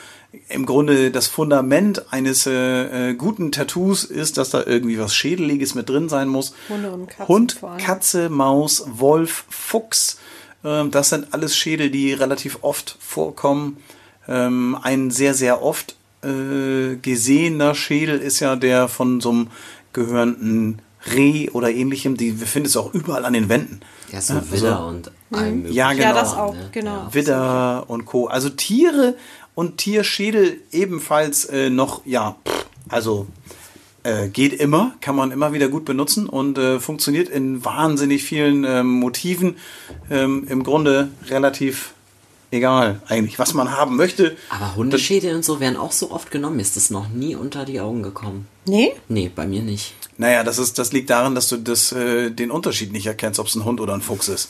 im Grunde das Fundament eines äh, äh, guten Tattoos ist, dass da irgendwie was Schädeliges mit drin sein muss. Hunde und Katzen Hund. Katze, Maus, Wolf, Fuchs. Ähm, das sind alles Schädel, die relativ oft vorkommen. Ähm, ein sehr, sehr oft äh, gesehener Schädel ist ja der von so einem gehörenden Reh oder ähnlichem. Die findest du auch überall an den Wänden. Ja, so also- Widder und allem möglichen. Ja, genau. Ja, das auch, ne? genau. Ja. Widder und Co. Also Tiere und Tierschädel ebenfalls äh, noch, ja, pff, also äh, geht immer, kann man immer wieder gut benutzen und äh, funktioniert in wahnsinnig vielen ähm, Motiven. Ähm, Im Grunde relativ egal eigentlich, was man haben möchte. Aber Hundeschädel und so werden auch so oft genommen. Mir ist das noch nie unter die Augen gekommen. Nee? Nee, bei mir nicht. Naja, das, ist, das liegt daran, dass du das, äh, den Unterschied nicht erkennst, ob es ein Hund oder ein Fuchs ist.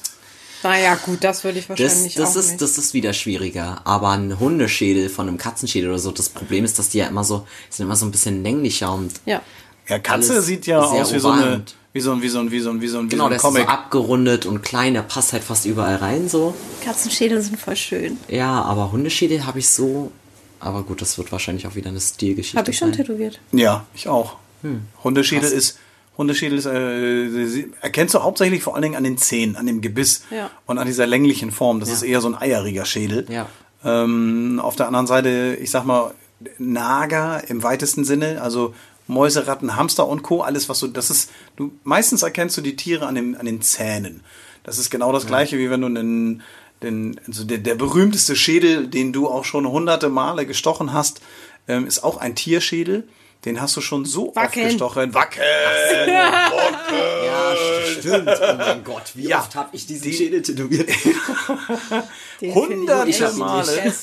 Naja, gut, das würde ich Das, wahrscheinlich das, auch ist, nicht. das ist wieder schwieriger. Aber ein Hundeschädel von einem Katzenschädel oder so, das Problem ist, dass die ja immer so, sind immer so ein bisschen länglicher und ja. Ja, Katze sieht ja aus wie so, eine, wie so ein, wie so ein, wie so ein, wie so ein, wie genau, so der ein ist so Comic. abgerundet und klein, der passt halt fast überall rein so. Katzenschädel sind voll schön. Ja, aber Hundeschädel habe ich so. Aber gut, das wird wahrscheinlich auch wieder eine Stilgeschichte. Habe ich schon sein. tätowiert. Ja, ich auch. Hm. Hundeschädel ist, Hundeschädel ist, äh, erkennst du hauptsächlich vor allen Dingen an den Zähnen, an dem Gebiss Ja. und an dieser länglichen Form. Das Ja. ist eher so ein eieriger Schädel. Ja. Ähm, auf der anderen Seite, ich sag mal, Nager im weitesten Sinne, also Mäuse, Ratten, Hamster und Co. Alles, was du, das ist, du, meistens erkennst du die Tiere an den, an den Zähnen. Das ist genau das Gleiche, wie wenn du einen, den, also der, der berühmteste Schädel, den du auch schon hunderte Male gestochen hast, ähm, ist auch ein Tierschädel. Den hast du schon so Wackeln. oft gestochen. Wackeln! *laughs* Ja, stimmt. Oh mein Gott, wie Ja. oft habe ich diesen Schädel tätowiert? *laughs* Hunderte Male. ne?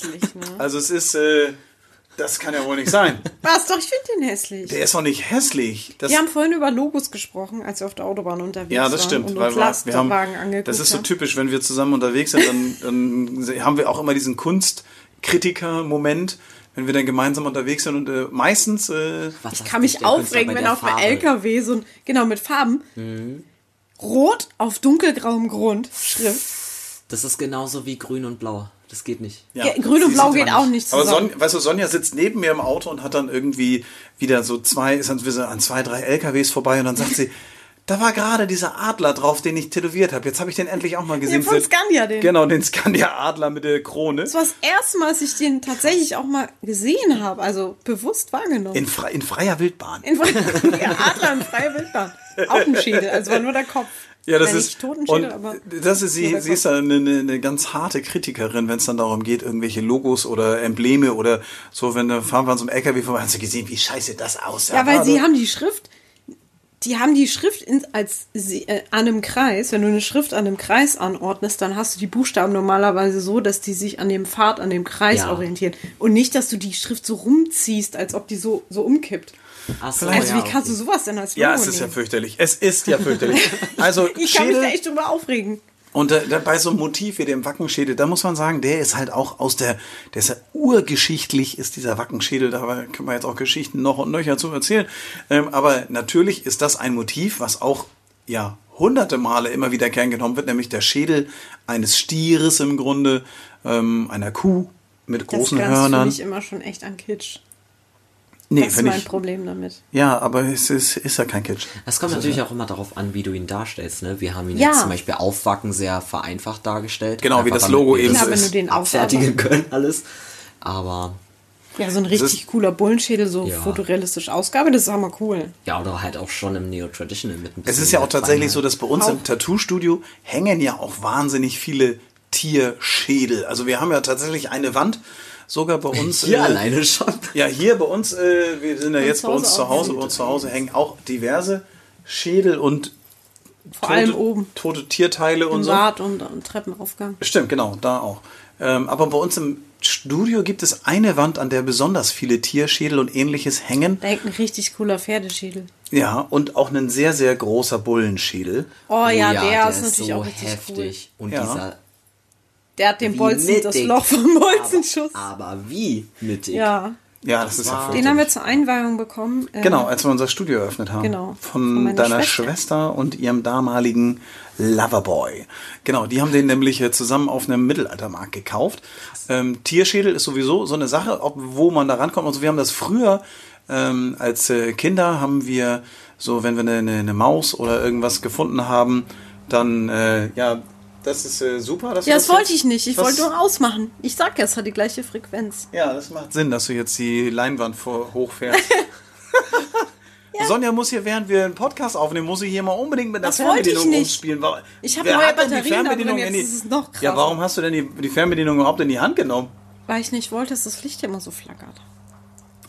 Also es ist, äh, das kann ja wohl nicht sein. *laughs* Was? Doch, ich finde den hässlich. Der ist doch nicht hässlich. Das, Wir haben vorhin über Logos gesprochen, als wir auf der Autobahn unterwegs Ja, das waren stimmt. und weil uns wir, haben, angeguckt das ist so typisch, wenn wir zusammen unterwegs sind, dann, dann haben wir auch immer diesen Kunstkritiker-Moment, wenn wir dann gemeinsam unterwegs sind und äh, meistens, äh, Was Ich kann mich aufregen, wenn auf Farbe? LKW so ein, genau, mit Farben, rot auf dunkelgrauem Grund, Schrift. Das ist genauso wie grün und blau. Das geht nicht. ja, Ja, Grün und Blau geht aber auch nicht Aber zusammen. Son, weißt du, Sonja sitzt neben mir im Auto und hat dann irgendwie wieder so zwei, ist dann wieder an zwei, drei LKWs vorbei und dann sagt *laughs* sie, da war gerade dieser Adler drauf, den ich tätowiert habe. Jetzt habe ich den endlich auch mal gesehen. von Scandia, den. Genau, den Scandia-Adler mit der Krone. Das war das erste Mal, dass ich den tatsächlich auch mal gesehen habe, also bewusst wahrgenommen. In, fre in freier Wildbahn. In, der *laughs* Adler in freier Wildbahn. Auch ein Schädel, also war nur der Kopf. Ja, das Nein, ist und das ist sie. Sie ist ja eine, eine, ganz harte Kritikerin, wenn es dann darum geht, irgendwelche Logos oder Embleme oder so. Wenn da fahren wir an so einem LKW vorbei, hast du gesehen, wie scheiße das aussah. Ja, weil sie haben die Schrift, die haben die Schrift in, als sie, äh, an einem Kreis. Wenn du eine Schrift an einem Kreis anordnest, dann hast du die Buchstaben normalerweise so, dass die sich an dem Pfad, an dem Kreis Ja. orientieren. Und nicht, dass du die Schrift so rumziehst, als ob die so, so umkippt. Ach so, Also ja, wie kannst okay. du sowas denn als Logo Ja, es ist ja nehmen? fürchterlich. Es ist ja fürchterlich. *laughs* Also Ich kann mich da Schädel echt drüber aufregen. Und äh, bei so einem Motiv wie dem Wackenschädel, da muss man sagen, der ist halt auch aus der, der ist ja urgeschichtlich, ist dieser Wackenschädel. Da können wir jetzt auch Geschichten noch und nöcher zu erzählen. Ähm, aber natürlich ist das ein Motiv, was auch ja hunderte Male immer wieder gern genommen wird, nämlich der Schädel eines Stieres im Grunde, ähm, einer Kuh mit Das großen für Hörnern. mich immer schon echt an Kitsch. Nee, Das ist mein ich. Problem damit. Ja, aber es ist, ist ja kein Kitsch. Das kommt natürlich auch immer darauf an, wie du ihn darstellst. Ne? Wir haben ihn Ja. jetzt zum Beispiel aufwacken sehr vereinfacht dargestellt. Genau, wie das Logo eben Klar, wenn ist. du den auffertigen können alles. Aber Ja, so ein richtig ist- cooler Bullenschädel, so Ja. fotorealistische Ausgabe, das ist auch mal cool. Ja, oder halt auch schon im Neo-Traditional mit ein Es ist ja auch tatsächlich so, dass bei uns im Tattoo-Studio hängen ja auch wahnsinnig viele Tierschädel. Also wir haben ja tatsächlich eine Wand, sogar bei uns. Hier äh, alleine schon. Ja, hier bei uns, äh, wir sind ja jetzt zu bei uns Hause zu. Hause, bei uns zu Hause hängen auch diverse Schädel und Vor allem oben. tote Tierteile und Im so. Bad und, und Treppenaufgang. Stimmt, genau, da auch. Ähm, aber bei uns im Studio gibt es eine Wand, an der besonders viele Tierschädel und ähnliches hängen. Da hängt ein richtig cooler Pferdeschädel. Ja, und auch ein sehr, sehr großer Bullenschädel. Oh, ja, der, der ist natürlich so auch richtig heftig. Und Ja. dieser Der hat wie Bolzen das. Loch vom Bolzenschuss. Aber, aber wie mittig. Ja, Ja, das ist ja den haben wir zur Einweihung bekommen. äh, Genau, als wir unser Studio eröffnet haben. Genau, Von, von deiner Schwester. Schwester. und ihrem damaligen Loverboy. Genau, die haben den nämlich äh, zusammen auf einem Mittelaltermarkt gekauft. Ähm, Tierschädel ist sowieso so eine Sache, ob, wo man da rankommt. Also wir haben das früher ähm, als äh, Kinder haben wir so, wenn wir eine, eine, eine Maus oder irgendwas gefunden haben, dann äh, ja, das ist äh, super. Ja, das wollte ich nicht. Ich wollte nur ausmachen. Ich sag ja, es hat die gleiche Frequenz. Ja, das macht Sinn, dass du jetzt die Leinwand vor, hochfährst. *laughs* *laughs* Sonja muss hier, während wir einen Podcast aufnehmen, muss sie hier mal unbedingt mit der Das ich Fernbedienung nicht. rumspielen. Wa- Ich hab Wer neue die Batterien da drin, Fernbedienung jetzt die- ist es noch krasser. Ja, warum hast du denn die, die Fernbedienung überhaupt in die Hand genommen? Weil ich nicht wollte, dass das Licht immer so flackert.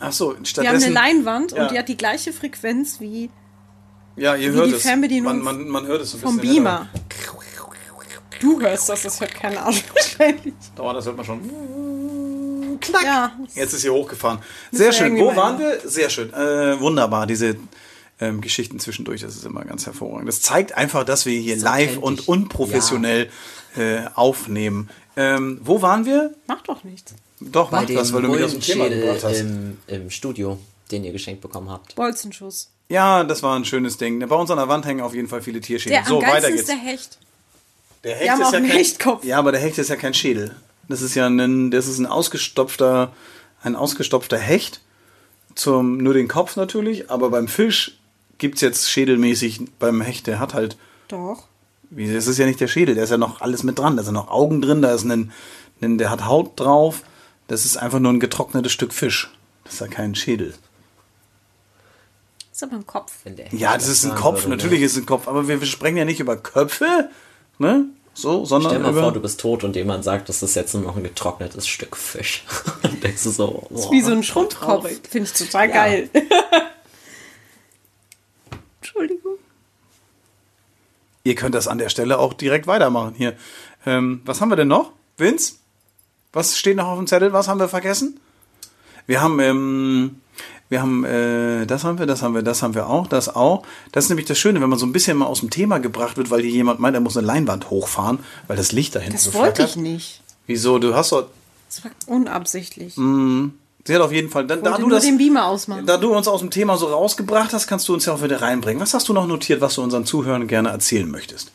Ach so, Wir haben stattdessen. eine Leinwand Ja. und die hat die gleiche Frequenz wie ja, ihr wie hört die es. Fernbedienung man, man, man hört es ein vom bisschen. Beamer. Du hörst das, das hört kein Arsch *laughs* wahrscheinlich. Dauert, das hört man schon. Ja, Jetzt ist hier hochgefahren. Sehr schön. Wo waren wir? Sehr schön. Äh, wunderbar, diese ähm, Geschichten zwischendurch. Das ist immer ganz hervorragend. Das zeigt einfach, dass wir hier So live und unprofessionell äh, aufnehmen. Ähm, wo waren wir? macht doch nichts. Doch, Bei mach das, weil du mich aus dem Thema gebracht hast. im, im Studio, den ihr geschenkt bekommen habt. Bolzenschuss. Ja, das war ein schönes Ding. Bei uns an der Wand hängen auf jeden Fall viele Tierschädel. Der so, am weiter geht's. ist der Hecht. Der Hecht ist auch ja kein, Hechtkopf. Ja, aber der Hecht ist ja kein Schädel. Das ist ja ein, das ist ein ausgestopfter, ein ausgestopfter Hecht. Zum, nur den Kopf natürlich, aber beim Fisch gibt's jetzt schädelmäßig, beim Hecht, der hat halt, Doch. das ist ja nicht der Schädel, da ist ja noch alles mit dran. Da sind noch Augen drin, da ist ein, ein, der hat Haut drauf. Das ist einfach nur ein getrocknetes Stück Fisch. Das ist ja kein Schädel. Ist aber ein Kopf. Wenn der Ja, das ist ein Kopf, natürlich ist es ein Kopf, aber wir, wir sprechen ja nicht über Köpfe, ne? So, sondern Stell mal über. vor, du bist tot und jemand sagt, das ist jetzt nur noch ein getrocknetes Stück Fisch. *laughs* Dann denkst du so, boah, Wie so ein Schrumpfkopf. Finde ich total Ja. geil. *laughs* Entschuldigung. Ihr könnt das an der Stelle auch direkt weitermachen hier. Ähm, was haben wir denn noch? Vince? Was steht noch auf dem Zettel? Was haben wir vergessen? Wir haben, ähm, wir haben, äh, das haben wir, das haben wir, das haben wir auch, das auch. Das ist nämlich das Schöne, wenn man so ein bisschen mal aus dem Thema gebracht wird, weil hier jemand meint, er muss eine Leinwand hochfahren, weil das Licht da hinten Das so wollte ich nicht. Wieso? Du hast doch, Das war unabsichtlich. sie hat auf jeden Fall, da, da du das, den Beamer ausmachen. da du uns aus dem Thema so rausgebracht hast, kannst du uns ja auch wieder reinbringen. Was hast du noch notiert, was du unseren Zuhörern gerne erzählen möchtest?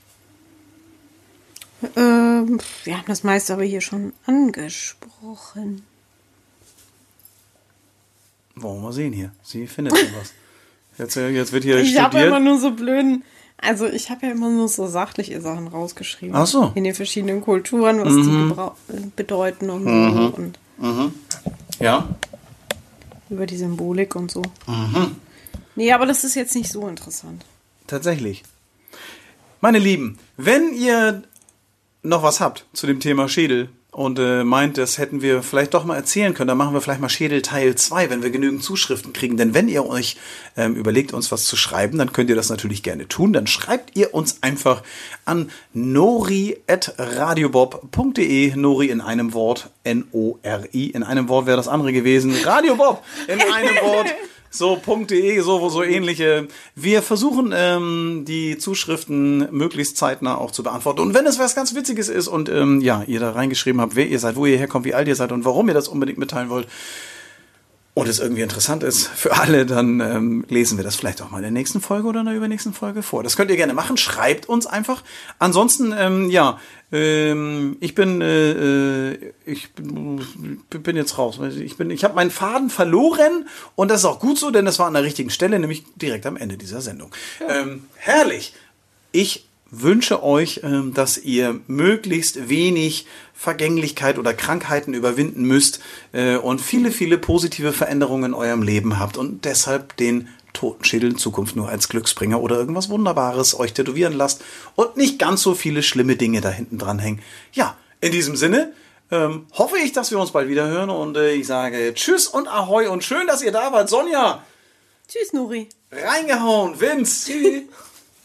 Ähm, wir haben das meiste aber hier schon angesprochen. Wollen wir mal sehen hier. Sie findet schon was. Jetzt, äh, jetzt wird hier Ich habe ja immer nur so blöden. Also ich habe ja immer nur so sachliche Sachen rausgeschrieben. Ach so. Mhm. In den verschiedenen Kulturen, was die gebrau- äh, bedeuten und so. Und Ja. über die Symbolik und so. Mhm. Nee, aber das ist jetzt nicht so interessant. Tatsächlich. Meine Lieben, wenn ihr noch was habt zu dem Thema Schädel und äh, meint, das hätten wir vielleicht doch mal erzählen können, dann machen wir vielleicht mal Schädel Teil 2, wenn wir genügend Zuschriften kriegen. Denn wenn ihr euch ähm, überlegt, uns was zu schreiben, dann könnt ihr das natürlich gerne tun. Dann schreibt ihr uns einfach an nori.radiobob.de. Nori in einem Wort, N-O-R-I. In einem Wort wäre das andere gewesen. Radio Bob in einem Wort. *laughs* So, .de, so, so ähnliche. Wir versuchen, ähm, die Zuschriften möglichst zeitnah auch zu beantworten. Und wenn es was ganz Witziges ist und ähm, ja, ihr da reingeschrieben habt, wer ihr seid, wo ihr herkommt, wie alt ihr seid und warum ihr das unbedingt mitteilen wollt, und es irgendwie interessant ist für alle, dann ähm, lesen wir das vielleicht auch mal in der nächsten Folge oder in der übernächsten Folge vor. Das könnt ihr gerne machen. Schreibt uns einfach. Ansonsten, ähm, ja, ähm, ich bin, äh, äh, ich bin, bin jetzt raus. Ich bin, ich habe meinen Faden verloren und das ist auch gut so, denn das war an der richtigen Stelle, nämlich direkt am Ende dieser Sendung. Ähm, herrlich. Ich wünsche euch, ähm, dass ihr möglichst wenig Vergänglichkeit oder Krankheiten überwinden müsst äh, und viele, viele positive Veränderungen in eurem Leben habt und deshalb den Totenschädel in Zukunft nur als Glücksbringer oder irgendwas Wunderbares euch tätowieren lasst und nicht ganz so viele schlimme Dinge da hinten dran hängen. Ja, in diesem Sinne ähm, hoffe ich, dass wir uns bald wieder hören und äh, ich sage Tschüss und Ahoi und schön, dass ihr da wart. Sonja, Tschüss, Nuri. reingehauen. Vince, tschüss.